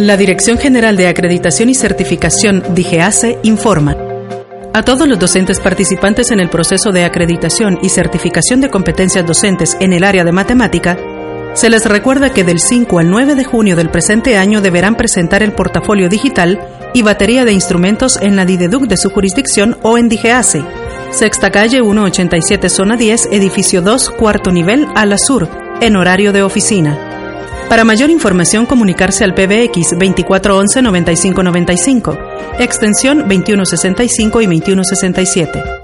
La Dirección General de Acreditación y Certificación, DIGEACE, informa. A todos los docentes participantes en el proceso de acreditación y certificación de competencias docentes en el área de matemática, se les recuerda que del 5 al 9 de junio del presente año deberán presentar el portafolio digital y batería de instrumentos en la DIDEDUC de su jurisdicción o en DIGEACE. Sexta calle 187 zona 10, edificio 2, cuarto nivel, a la sur, en horario de oficina. Para mayor información, comunicarse al PBX 2411-9595, extensión 2165 y 2167.